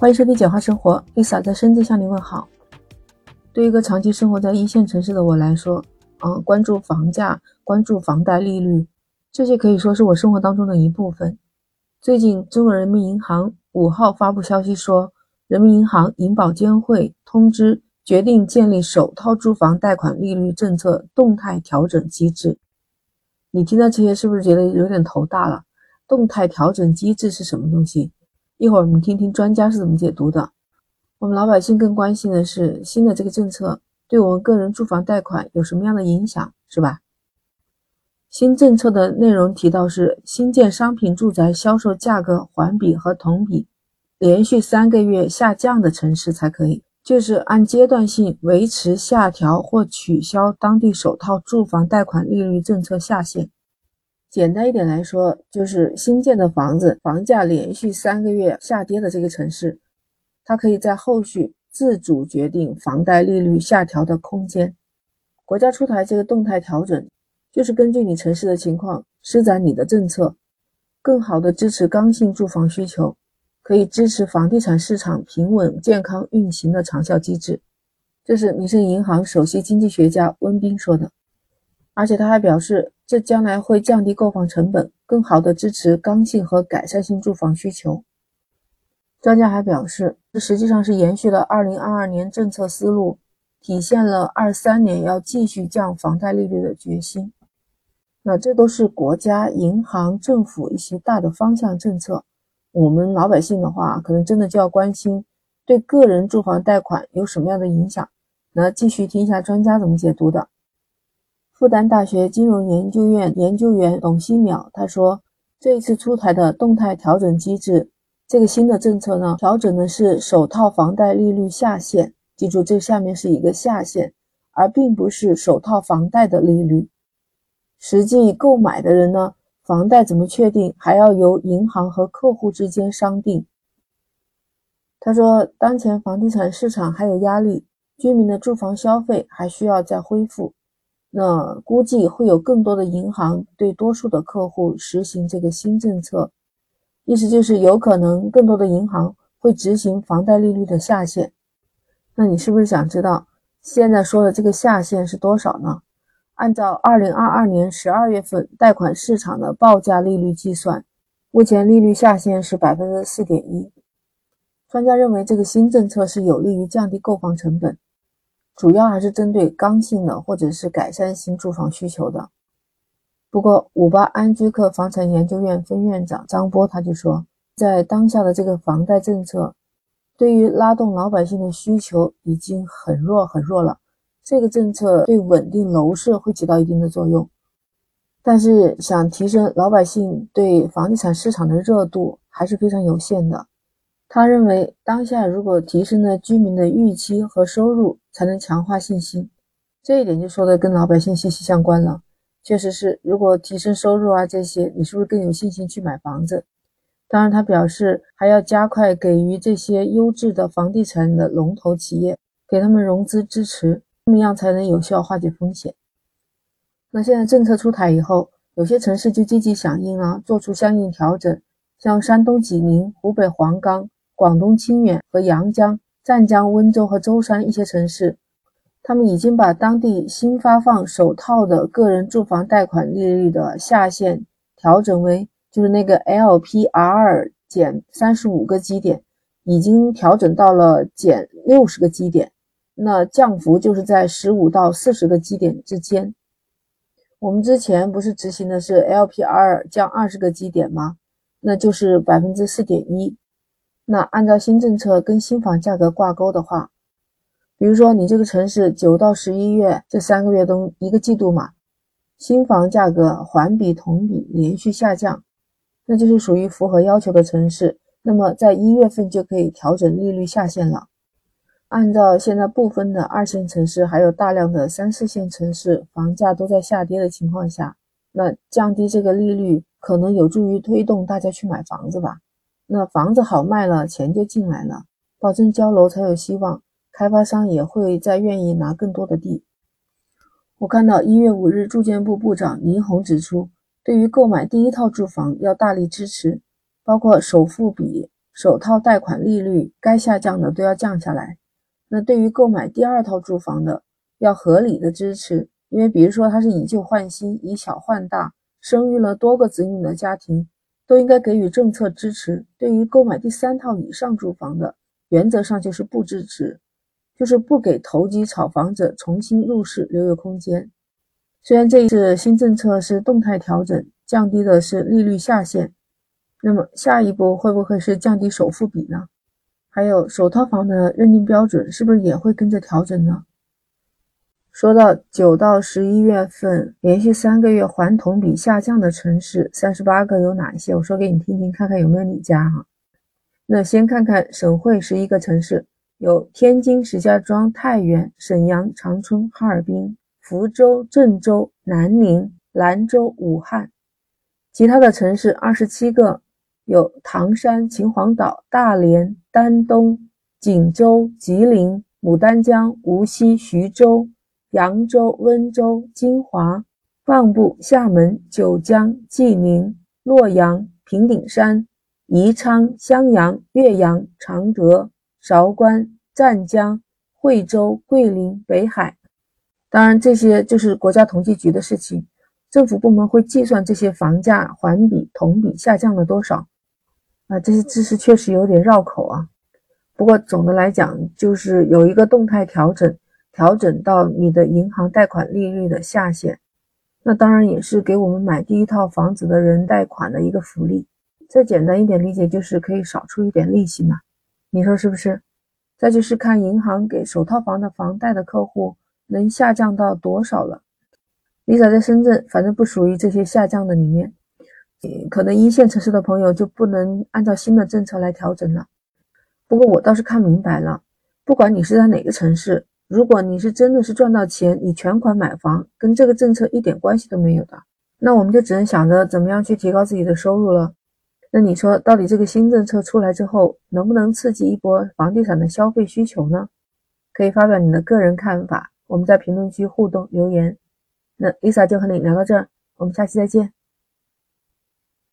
欢迎收听简化生活，Lisa 在深圳向您问好。对一个长期生活在一线城市的我来说，啊，关注房价、关注房贷利率，这些可以说是我生活当中的一部分。最近，中国人民银行五号发布消息说，人民银行银保监会通知决定建立首套住房贷款利率政策动态调整机制。你听到这些是不是觉得有点头大了？动态调整机制是什么东西？一会儿我们听听专家是怎么解读的。我们老百姓更关心的是新的这个政策对我们个人住房贷款有什么样的影响，是吧？新政策的内容提到是新建商品住宅销售价格环比和同比连续三个月下降的城市才可以，就是按阶段性维持、下调或取消当地首套住房贷款利率政策下限。简单一点来说，就是新建的房子房价连续三个月下跌的这个城市，它可以在后续自主决定房贷利率下调的空间。国家出台这个动态调整，就是根据你城市的情况施展你的政策，更好的支持刚性住房需求，可以支持房地产市场平稳健康运行的长效机制。这是民生银行首席经济学家温彬说的，而且他还表示。这将来会降低购房成本，更好地支持刚性和改善性住房需求。专家还表示，这实际上是延续了2022年政策思路，体现了23年要继续降房贷利率的决心。那这都是国家、银行、政府一些大的方向政策。我们老百姓的话，可能真的就要关心对个人住房贷款有什么样的影响。那继续听一下专家怎么解读的。复旦大学金融研究院研究员董希淼他说：“这一次出台的动态调整机制，这个新的政策呢，调整的是首套房贷利率下限。记住，这下面是一个下限，而并不是首套房贷的利率。实际购买的人呢，房贷怎么确定，还要由银行和客户之间商定。”他说：“当前房地产市场还有压力，居民的住房消费还需要再恢复。”那估计会有更多的银行对多数的客户实行这个新政策，意思就是有可能更多的银行会执行房贷利率的下限。那你是不是想知道现在说的这个下限是多少呢？按照二零二二年十二月份贷款市场的报价利率计算，目前利率下限是百分之四点一。专家认为这个新政策是有利于降低购房成本。主要还是针对刚性的或者是改善型住房需求的。不过，五八安居客房产研究院分院长张波他就说，在当下的这个房贷政策，对于拉动老百姓的需求已经很弱很弱了。这个政策对稳定楼市会起到一定的作用，但是想提升老百姓对房地产市场的热度还是非常有限的。他认为，当下如果提升了居民的预期和收入，才能强化信心。这一点就说的跟老百姓息息相关了。确实是，如果提升收入啊这些，你是不是更有信心去买房子？当然，他表示还要加快给予这些优质的房地产的龙头企业，给他们融资支持，这么样才能有效化解风险。那现在政策出台以后，有些城市就积极响应了，做出相应调整，像山东济宁、湖北黄冈。广东清远和阳江、湛江、温州和舟山一些城市，他们已经把当地新发放首套的个人住房贷款利率的下限调整为，就是那个 LPR 减三十五个基点，已经调整到了减六十个基点，那降幅就是在十五到四十个基点之间。我们之前不是执行的是 LPR 降二十个基点吗？那就是百分之四点一。那按照新政策跟新房价格挂钩的话，比如说你这个城市九到十一月这三个月中一个季度嘛，新房价格环比同比连续下降，那就是属于符合要求的城市，那么在一月份就可以调整利率下限了。按照现在部分的二线城市还有大量的三四线城市房价都在下跌的情况下，那降低这个利率可能有助于推动大家去买房子吧。那房子好卖了，钱就进来了，保证交楼才有希望，开发商也会再愿意拿更多的地。我看到一月五日，住建部部长倪虹指出，对于购买第一套住房要大力支持，包括首付比、首套贷款利率该下降的都要降下来。那对于购买第二套住房的，要合理的支持，因为比如说他是以旧换新，以小换大，生育了多个子女的家庭，都应该给予政策支持。对于购买第三套以上住房的，原则上就是不支持，就是不给投机炒房者重新入市留有空间。虽然这一次新政策是动态调整，降低的是利率下限，那么下一步会不会是降低首付比呢？还有首套房的认定标准是不是也会跟着调整呢？说到九到十一月份连续三个月环同比下降的城市，三十八个有哪一些？我说给你听听，看看有没有你家哈。那先看看省会十一个城市，有天津、石家庄、太原、沈阳、长春、哈尔滨、福州、郑州、南宁、兰州、武汉。其他的城市二十七个，有唐山、秦皇岛、大连、丹东、锦州、吉林、牡丹江、无锡、徐州。扬州、温州、金华、蚌埠、厦门、九江、济宁、洛阳、平顶山、宜昌、襄阳、岳阳、常德、韶关、湛江、惠州、桂林、北海。当然，这些就是国家统计局的事情，政府部门会计算这些房价环比、同比下降了多少。啊，这些知识确实有点绕口啊。不过总的来讲，就是有一个动态调整。调整到你的银行贷款利率的下限，那当然也是给我们买第一套房子的人贷款的一个福利。再简单一点理解，就是可以少出一点利息嘛，你说是不是？再就是看银行给首套房的房贷的客户能下降到多少了。Lisa 在深圳，反正不属于这些下降的里面，可能一线城市的朋友就不能按照新的政策来调整了。不过我倒是看明白了，不管你是在哪个城市。如果你是真的是赚到钱，你全款买房，跟这个政策一点关系都没有的，那我们就只能想着怎么样去提高自己的收入了。那你说，到底这个新政策出来之后，能不能刺激一波房地产的消费需求呢？可以发表你的个人看法，我们在评论区互动留言。那 Lisa 就和你聊到这儿，我们下期再见。